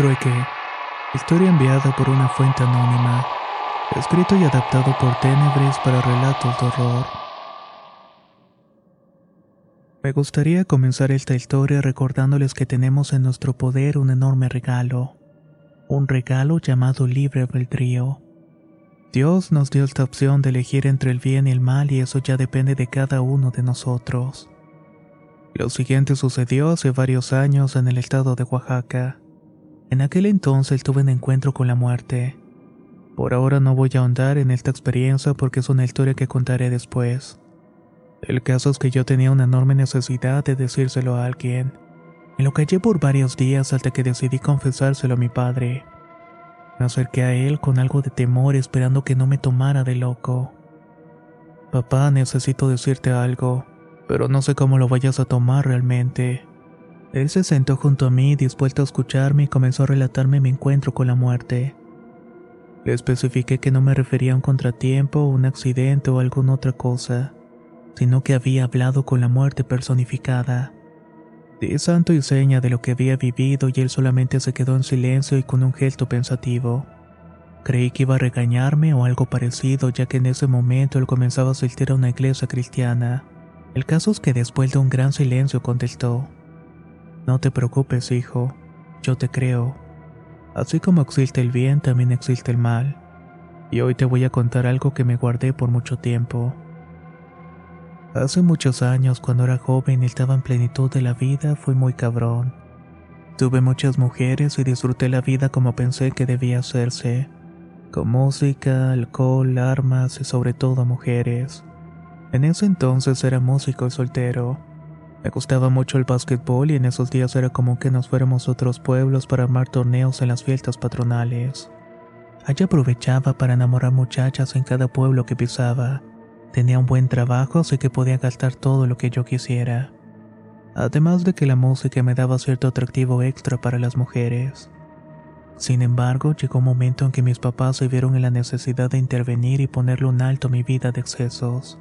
Trueque. Historia enviada por una fuente anónima. Escrito y adaptado por Tenebres para relatos de horror. Me gustaría comenzar esta historia recordándoles que tenemos en nuestro poder un enorme regalo. Un regalo llamado libre albedrío. Dios nos dio esta opción de elegir entre el bien y el mal y eso ya depende de cada uno de nosotros. Lo siguiente sucedió hace varios años en el estado de Oaxaca. En aquel entonces tuve un encuentro con la muerte. Por ahora no voy a ahondar en esta experiencia porque es una historia que contaré después. El caso es que yo tenía una enorme necesidad de decírselo a alguien. Me lo callé por varios días hasta que decidí confesárselo a mi padre. Me acerqué a él con algo de temor esperando que no me tomara de loco. Papá, necesito decirte algo, pero no sé cómo lo vayas a tomar realmente. Él se sentó junto a mí, dispuesto a escucharme, y comenzó a relatarme mi encuentro con la muerte. Le especifiqué que no me refería a un contratiempo, un accidente o alguna otra cosa, sino que había hablado con la muerte personificada. Di santo y seña de lo que había vivido y él solamente se quedó en silencio y con un gesto pensativo. Creí que iba a regañarme o algo parecido, ya que en ese momento él comenzaba a asistir a una iglesia cristiana. El caso es que después de un gran silencio contestó. No te preocupes, hijo, yo te creo. Así como existe el bien, también existe el mal. Y hoy te voy a contar algo que me guardé por mucho tiempo. Hace muchos años, cuando era joven y estaba en plenitud de la vida, fui muy cabrón. Tuve muchas mujeres y disfruté la vida como pensé que debía hacerse, con música, alcohol, armas y sobre todo mujeres. En ese entonces era músico y soltero. Me gustaba mucho el básquetbol y en esos días era como que nos fuéramos a otros pueblos para armar torneos en las fiestas patronales. Allí aprovechaba para enamorar muchachas en cada pueblo que pisaba. Tenía un buen trabajo, así que podía gastar todo lo que yo quisiera. Además de que la música me daba cierto atractivo extra para las mujeres. Sin embargo, llegó un momento en que mis papás se vieron en la necesidad de intervenir y ponerle un alto a mi vida de excesos.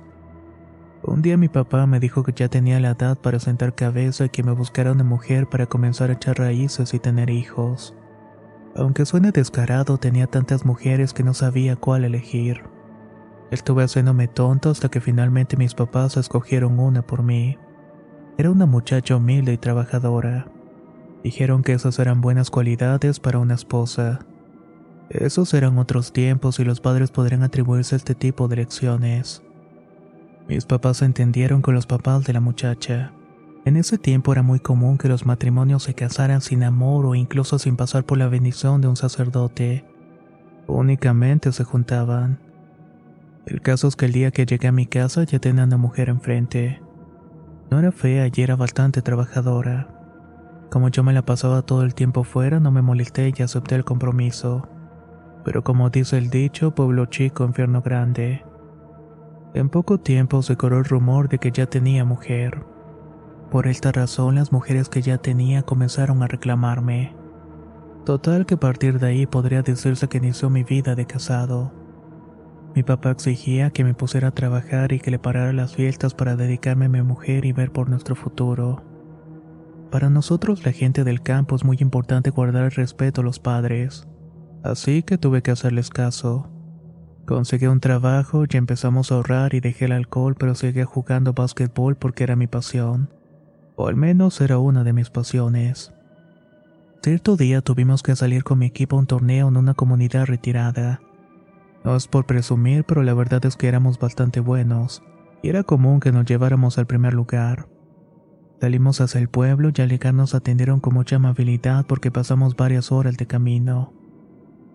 Un día mi papá me dijo que ya tenía la edad para sentar cabeza y que me buscara una mujer para comenzar a echar raíces y tener hijos. Aunque suene descarado, tenía tantas mujeres que no sabía cuál elegir. Estuve haciéndome tonto hasta que finalmente mis papás escogieron una por mí. Era una muchacha humilde y trabajadora. Dijeron que esas eran buenas cualidades para una esposa. Esos eran otros tiempos y los padres podrían atribuirse este tipo de lecciones. Mis papás se entendieron con los papás de la muchacha. En ese tiempo era muy común que los matrimonios se casaran sin amor o incluso sin pasar por la bendición de un sacerdote. Únicamente se juntaban. El caso es que el día que llegué a mi casa ya tenía una mujer enfrente. No era fea y era bastante trabajadora. Como yo me la pasaba todo el tiempo fuera, no me molesté y acepté el compromiso. Pero como dice el dicho, pueblo chico, infierno grande. En poco tiempo se corrió el rumor de que ya tenía mujer. Por esta razón las mujeres que ya tenía comenzaron a reclamarme. Total que a partir de ahí podría decirse que inició mi vida de casado. Mi papá exigía que me pusiera a trabajar y que le parara las fiestas para dedicarme a mi mujer y ver por nuestro futuro. Para nosotros la gente del campo es muy importante guardar el respeto a los padres, así que tuve que hacerles caso. Conseguí un trabajo y empezamos a ahorrar y dejé el alcohol, pero seguía jugando básquetbol porque era mi pasión. o al menos era una de mis pasiones. Cierto día tuvimos que salir con mi equipo a un torneo en una comunidad retirada. No es por presumir, pero la verdad es que éramos bastante buenos, y era común que nos lleváramos al primer lugar. Salimos hacia el pueblo y al llegar nos atendieron con mucha amabilidad porque pasamos varias horas de camino.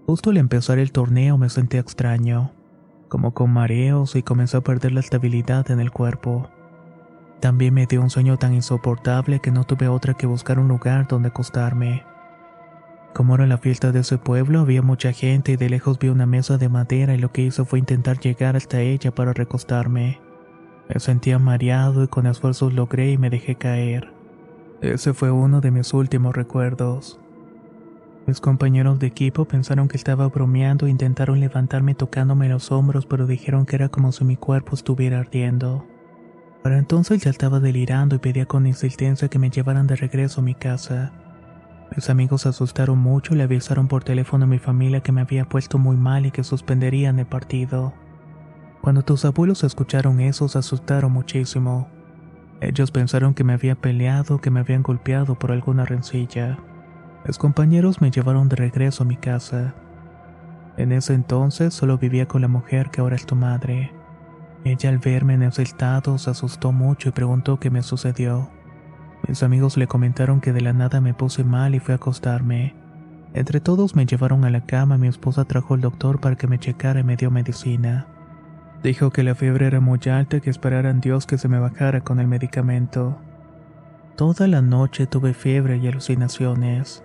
Justo al empezar el torneo me sentí extraño, como con mareos y comencé a perder la estabilidad en el cuerpo. También me dio un sueño tan insoportable que no tuve otra que buscar un lugar donde acostarme. Como era la fiesta de ese pueblo, había mucha gente y de lejos vi una mesa de madera y lo que hice fue intentar llegar hasta ella para recostarme. Me sentía mareado y con esfuerzos logré y me dejé caer. Ese fue uno de mis últimos recuerdos. Mis compañeros de equipo pensaron que estaba bromeando e intentaron levantarme tocándome los hombros, pero dijeron que era como si mi cuerpo estuviera ardiendo. Para entonces ya estaba delirando y pedía con insistencia que me llevaran de regreso a mi casa. Mis amigos se asustaron mucho y le avisaron por teléfono a mi familia que me había puesto muy mal y que suspenderían el partido. Cuando tus abuelos escucharon eso se asustaron muchísimo. Ellos pensaron que me había peleado, que me habían golpeado por alguna rencilla. Mis compañeros me llevaron de regreso a mi casa. En ese entonces solo vivía con la mujer que ahora es tu madre. Ella al verme en ese estado se asustó mucho y preguntó qué me sucedió. Mis amigos le comentaron que de la nada me puse mal y fui a acostarme. Entre todos me llevaron a la cama y mi esposa trajo al doctor para que me checara y me dio medicina. Dijo que la fiebre era muy alta y que esperaran Dios que se me bajara con el medicamento. Toda la noche tuve fiebre y alucinaciones.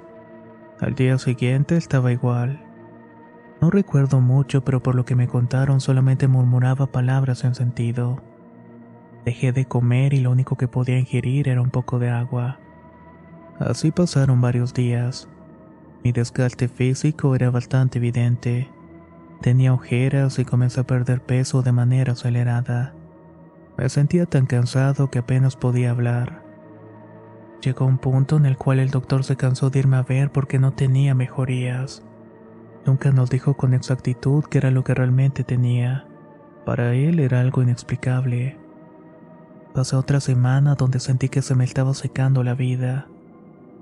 Al día siguiente estaba igual. No recuerdo mucho, pero por lo que me contaron solamente murmuraba palabras sin sentido. Dejé de comer y lo único que podía ingerir era un poco de agua. Así pasaron varios días. Mi desgaste físico era bastante evidente. Tenía ojeras y comencé a perder peso de manera acelerada. Me sentía tan cansado que apenas podía hablar. Llegó un punto en el cual el doctor se cansó de irme a ver porque no tenía mejorías. Nunca nos dijo con exactitud qué era lo que realmente tenía. Para él era algo inexplicable. Pasé otra semana donde sentí que se me estaba secando la vida.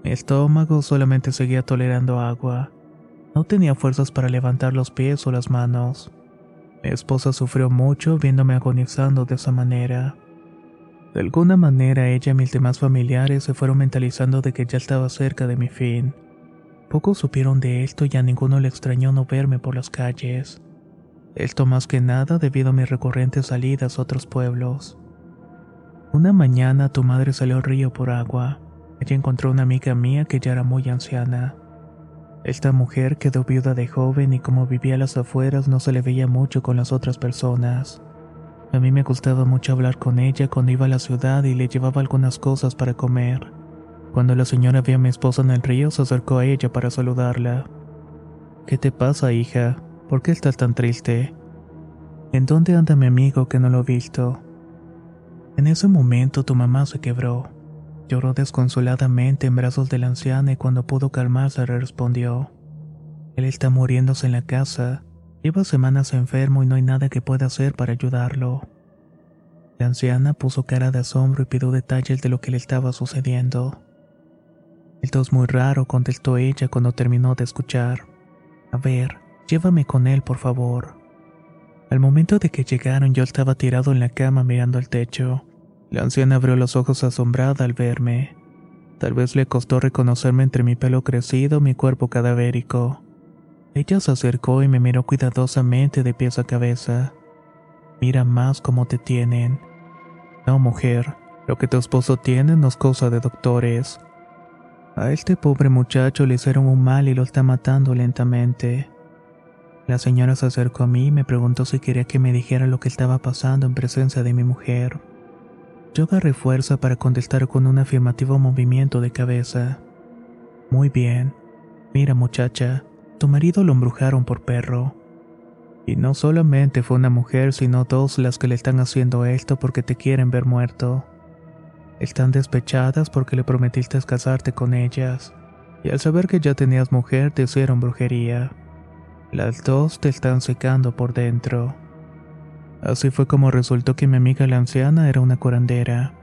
Mi estómago solamente seguía tolerando agua. No tenía fuerzas para levantar los pies o las manos. Mi esposa sufrió mucho viéndome agonizando de esa manera. De alguna manera ella y mis demás familiares se fueron mentalizando de que ya estaba cerca de mi fin. Pocos supieron de esto y a ninguno le extrañó no verme por las calles. Esto más que nada debido a mis recurrentes salidas a otros pueblos. Una mañana tu madre salió al río por agua. Ella encontró una amiga mía que ya era muy anciana. Esta mujer quedó viuda de joven y como vivía a las afueras no se le veía mucho con las otras personas. A mí me gustaba mucho hablar con ella cuando iba a la ciudad y le llevaba algunas cosas para comer. Cuando la señora vio a mi esposa en el río, se acercó a ella para saludarla. ¿Qué te pasa, hija? ¿Por qué estás tan triste? ¿En dónde anda mi amigo que no lo he visto? En ese momento tu mamá se quebró. Lloró desconsoladamente en brazos de la anciana y cuando pudo calmarse respondió. Él está muriéndose en la casa. Lleva semanas enfermo y no hay nada que pueda hacer para ayudarlo. La anciana puso cara de asombro y pidió detalles de lo que le estaba sucediendo. Esto es muy raro, contestó ella cuando terminó de escuchar. A ver, llévame con él, por favor. Al momento de que llegaron yo estaba tirado en la cama mirando el techo. La anciana abrió los ojos asombrada al verme. Tal vez le costó reconocerme entre mi pelo crecido mi cuerpo cadavérico. Ella se acercó y me miró cuidadosamente de pies a cabeza. Mira más cómo te tienen. No, mujer, lo que tu esposo tiene no es cosa de doctores. A este pobre muchacho le hicieron un mal y lo está matando lentamente. La señora se acercó a mí y me preguntó si quería que me dijera lo que estaba pasando en presencia de mi mujer. Yo agarré fuerza para contestar con un afirmativo movimiento de cabeza. Muy bien. Mira muchacha, tu marido lo embrujaron por perro. Y no solamente fue una mujer, sino dos las que le están haciendo esto porque te quieren ver muerto. Están despechadas porque le prometiste casarte con ellas, y al saber que ya tenías mujer te hicieron brujería. Las dos te están secando por dentro. Así fue como resultó que mi amiga la anciana era una curandera.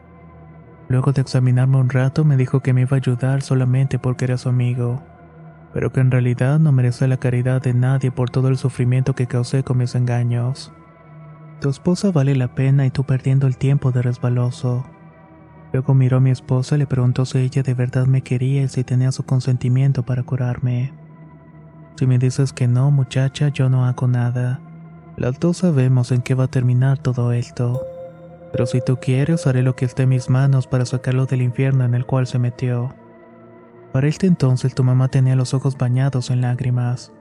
Luego de examinarme un rato me dijo que me iba a ayudar solamente porque era su amigo, pero que en realidad no merece la caridad de nadie por todo el sufrimiento que causé con mis engaños. Tu esposa vale la pena y tú perdiendo el tiempo de resbaloso. Luego miró a mi esposa y le preguntó si ella de verdad me quería y si tenía su consentimiento para curarme. Si me dices que no, muchacha, yo no hago nada. Las dos sabemos en qué va a terminar todo esto. Pero si tú quieres, haré lo que esté en mis manos para sacarlo del infierno en el cual se metió. Para este entonces tu mamá tenía los ojos bañados en lágrimas.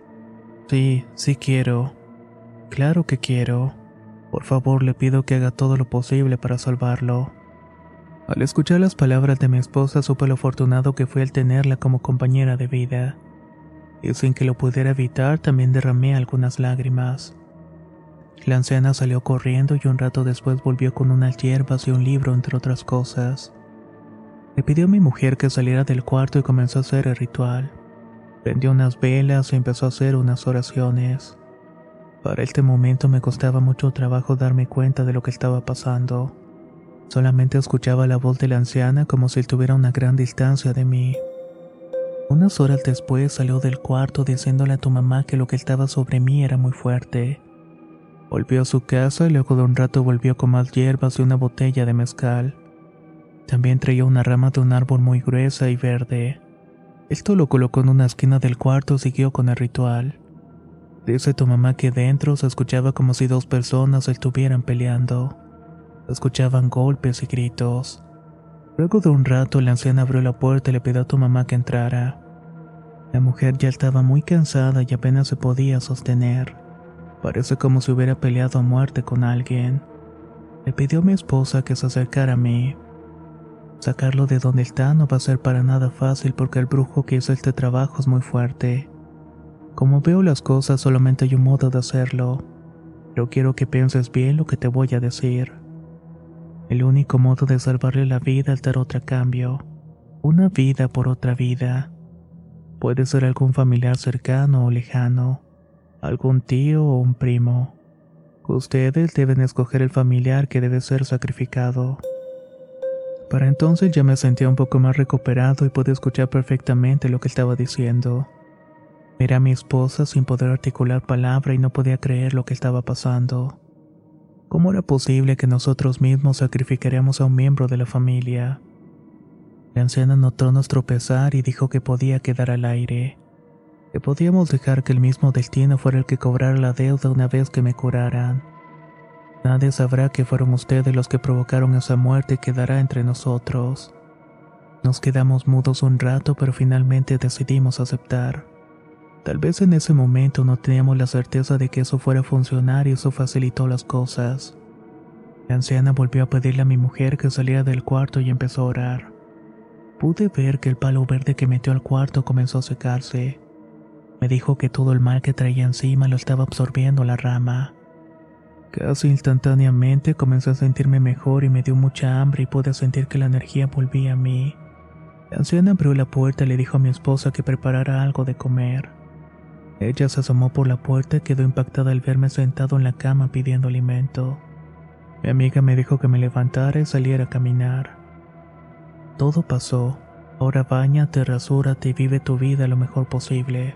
Sí, sí quiero. Claro que quiero. Por favor, le pido que haga todo lo posible para salvarlo. Al escuchar las palabras de mi esposa supe lo afortunado que fui al tenerla como compañera de vida. Y sin que lo pudiera evitar también derramé algunas lágrimas. La anciana salió corriendo y un rato después volvió con unas hierbas y un libro entre otras cosas. Le pidió a mi mujer que saliera del cuarto y comenzó a hacer el ritual. Prendió unas velas y empezó a hacer unas oraciones. Para este momento me costaba mucho trabajo darme cuenta de lo que estaba pasando. Solamente escuchaba la voz de la anciana como si estuviera a una gran distancia de mí. Unas horas después salió del cuarto diciéndole a tu mamá que lo que estaba sobre mí era muy fuerte. Volvió a su casa y luego de un rato volvió con más hierbas y una botella de mezcal. También traía una rama de un árbol muy gruesa y verde. Esto lo colocó en una esquina del cuarto y siguió con el ritual. Dice tu mamá que dentro se escuchaba como si dos personas estuvieran peleando escuchaban golpes y gritos. Luego de un rato la anciana abrió la puerta y le pidió a tu mamá que entrara. La mujer ya estaba muy cansada y apenas se podía sostener. Parece como si hubiera peleado a muerte con alguien. Le pidió a mi esposa que se acercara a mí. Sacarlo de donde está no va a ser para nada fácil porque el brujo que hizo este trabajo es muy fuerte. Como veo las cosas solamente hay un modo de hacerlo, pero quiero que pienses bien lo que te voy a decir. El único modo de salvarle la vida es dar otro cambio. Una vida por otra vida. Puede ser algún familiar cercano o lejano, algún tío o un primo. Ustedes deben escoger el familiar que debe ser sacrificado. Para entonces ya me sentía un poco más recuperado y pude escuchar perfectamente lo que estaba diciendo. Miré a mi esposa sin poder articular palabra y no podía creer lo que estaba pasando. ¿Cómo era posible que nosotros mismos sacrificaríamos a un miembro de la familia? La anciana notó nuestro pesar y dijo que podía quedar al aire, que podíamos dejar que el mismo destino fuera el que cobrara la deuda una vez que me curaran. Nadie sabrá que fueron ustedes los que provocaron esa muerte y quedará entre nosotros. Nos quedamos mudos un rato, pero finalmente decidimos aceptar. Tal vez en ese momento no teníamos la certeza de que eso fuera a funcionar y eso facilitó las cosas. La anciana volvió a pedirle a mi mujer que saliera del cuarto y empezó a orar. Pude ver que el palo verde que metió al cuarto comenzó a secarse. Me dijo que todo el mal que traía encima lo estaba absorbiendo la rama. Casi instantáneamente comencé a sentirme mejor y me dio mucha hambre y pude sentir que la energía volvía a mí. La anciana abrió la puerta y le dijo a mi esposa que preparara algo de comer. Ella se asomó por la puerta y quedó impactada al verme sentado en la cama pidiendo alimento. Mi amiga me dijo que me levantara y saliera a caminar. Todo pasó. Ahora bañate, rasúrate y vive tu vida lo mejor posible.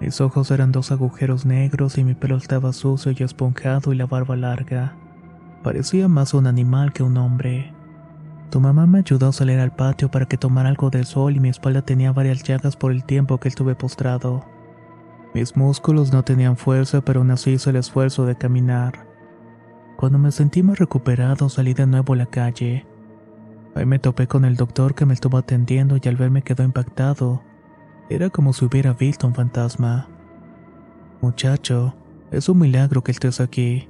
Mis ojos eran dos agujeros negros y mi pelo estaba sucio y esponjado y la barba larga. Parecía más un animal que un hombre. Tu mamá me ayudó a salir al patio para que tomara algo del sol y mi espalda tenía varias llagas por el tiempo que estuve postrado. Mis músculos no tenían fuerza, pero aún así hice el esfuerzo de caminar. Cuando me sentí más recuperado, salí de nuevo a la calle. Ahí me topé con el doctor que me estuvo atendiendo y al verme quedó impactado. Era como si hubiera visto un fantasma. Muchacho, es un milagro que estés aquí.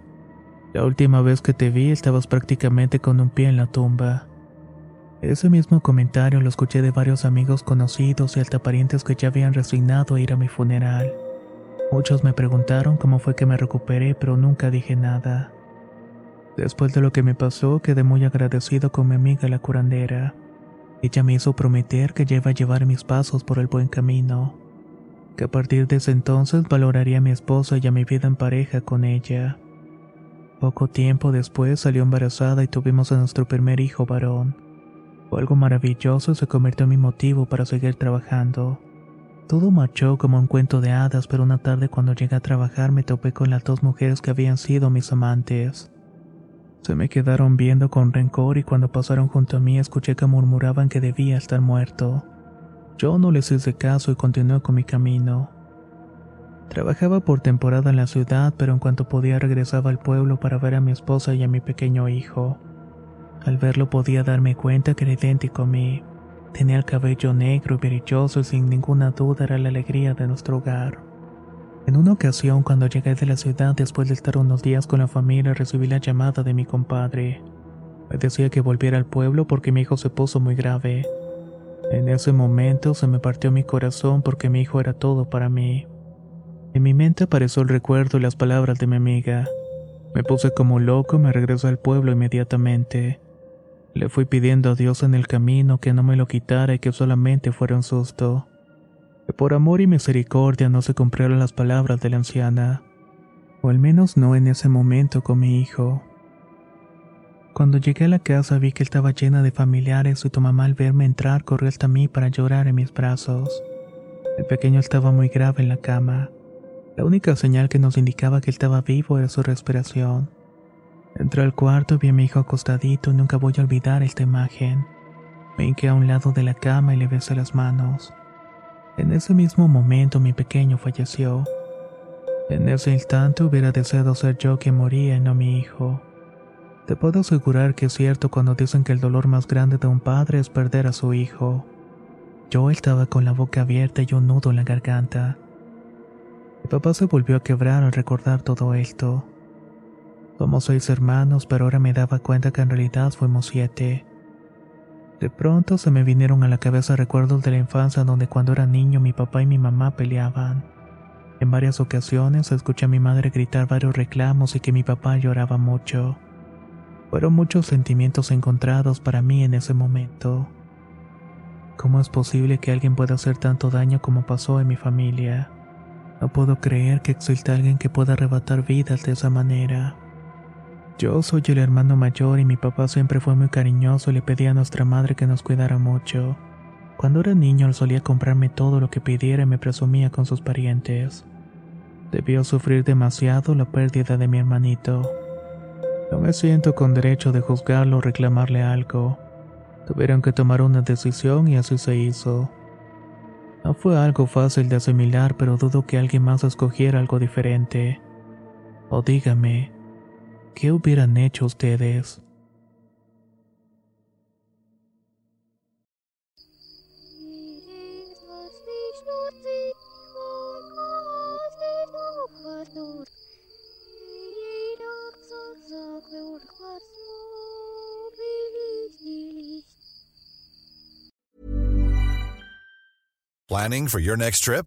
La última vez que te vi estabas prácticamente con un pie en la tumba. Ese mismo comentario lo escuché de varios amigos conocidos y hasta parientes que ya habían resignado a ir a mi funeral. Muchos me preguntaron cómo fue que me recuperé, pero nunca dije nada. Después de lo que me pasó, quedé muy agradecido con mi amiga la curandera. Ella me hizo prometer que iba a llevar mis pasos por el buen camino, que a partir de ese entonces valoraría a mi esposa y a mi vida en pareja con ella. Poco tiempo después salió embarazada y tuvimos a nuestro primer hijo varón. Algo maravilloso se convirtió en mi motivo para seguir trabajando. Todo marchó como un cuento de hadas, pero una tarde cuando llegué a trabajar me topé con las dos mujeres que habían sido mis amantes. Se me quedaron viendo con rencor y cuando pasaron junto a mí escuché que murmuraban que debía estar muerto. Yo no les hice caso y continué con mi camino. Trabajaba por temporada en la ciudad, pero en cuanto podía regresaba al pueblo para ver a mi esposa y a mi pequeño hijo. Al verlo podía darme cuenta que era idéntico a mí. Tenía el cabello negro y brilloso y sin ninguna duda era la alegría de nuestro hogar. En una ocasión, cuando llegué de la ciudad después de estar unos días con la familia, recibí la llamada de mi compadre. Me decía que volviera al pueblo porque mi hijo se puso muy grave. En ese momento se me partió mi corazón porque mi hijo era todo para mí. En mi mente apareció el recuerdo y las palabras de mi amiga. Me puse como loco y me regresé al pueblo inmediatamente. Le fui pidiendo a Dios en el camino que no me lo quitara y que solamente fuera un susto. Por amor y misericordia no se cumplieron las palabras de la anciana, o al menos no en ese momento con mi hijo. Cuando llegué a la casa vi que estaba llena de familiares y tu mamá al verme entrar corrió hasta mí para llorar en mis brazos. El pequeño estaba muy grave en la cama. La única señal que nos indicaba que estaba vivo era su respiración. Entré al cuarto y vi a mi hijo acostadito y nunca voy a olvidar esta imagen. Me hinqué a un lado de la cama y le besé las manos. En ese mismo momento mi pequeño falleció. En ese instante hubiera deseado ser yo quien moría y no mi hijo. Te puedo asegurar que es cierto cuando dicen que el dolor más grande de un padre es perder a su hijo. Yo estaba con la boca abierta y un nudo en la garganta. Mi papá se volvió a quebrar al recordar todo esto. Somos seis hermanos, pero ahora me daba cuenta que en realidad fuimos siete. De pronto se me vinieron a la cabeza recuerdos de la infancia donde cuando era niño mi papá y mi mamá peleaban. En varias ocasiones escuché a mi madre gritar varios reclamos y que mi papá lloraba mucho. Fueron muchos sentimientos encontrados para mí en ese momento. ¿Cómo es posible que alguien pueda hacer tanto daño como pasó en mi familia? No puedo creer que exista alguien que pueda arrebatar vidas de esa manera. Yo soy el hermano mayor y mi papá siempre fue muy cariñoso y le pedía a nuestra madre que nos cuidara mucho. Cuando era niño él solía comprarme todo lo que pidiera y me presumía con sus parientes. Debió sufrir demasiado la pérdida de mi hermanito. No me siento con derecho de juzgarlo o reclamarle algo. Tuvieron que tomar una decisión y así se hizo. No fue algo fácil de asimilar, pero dudo que alguien más escogiera algo diferente. O dígame, ¿Qué hubieran hecho ustedes? Planning for your next trip?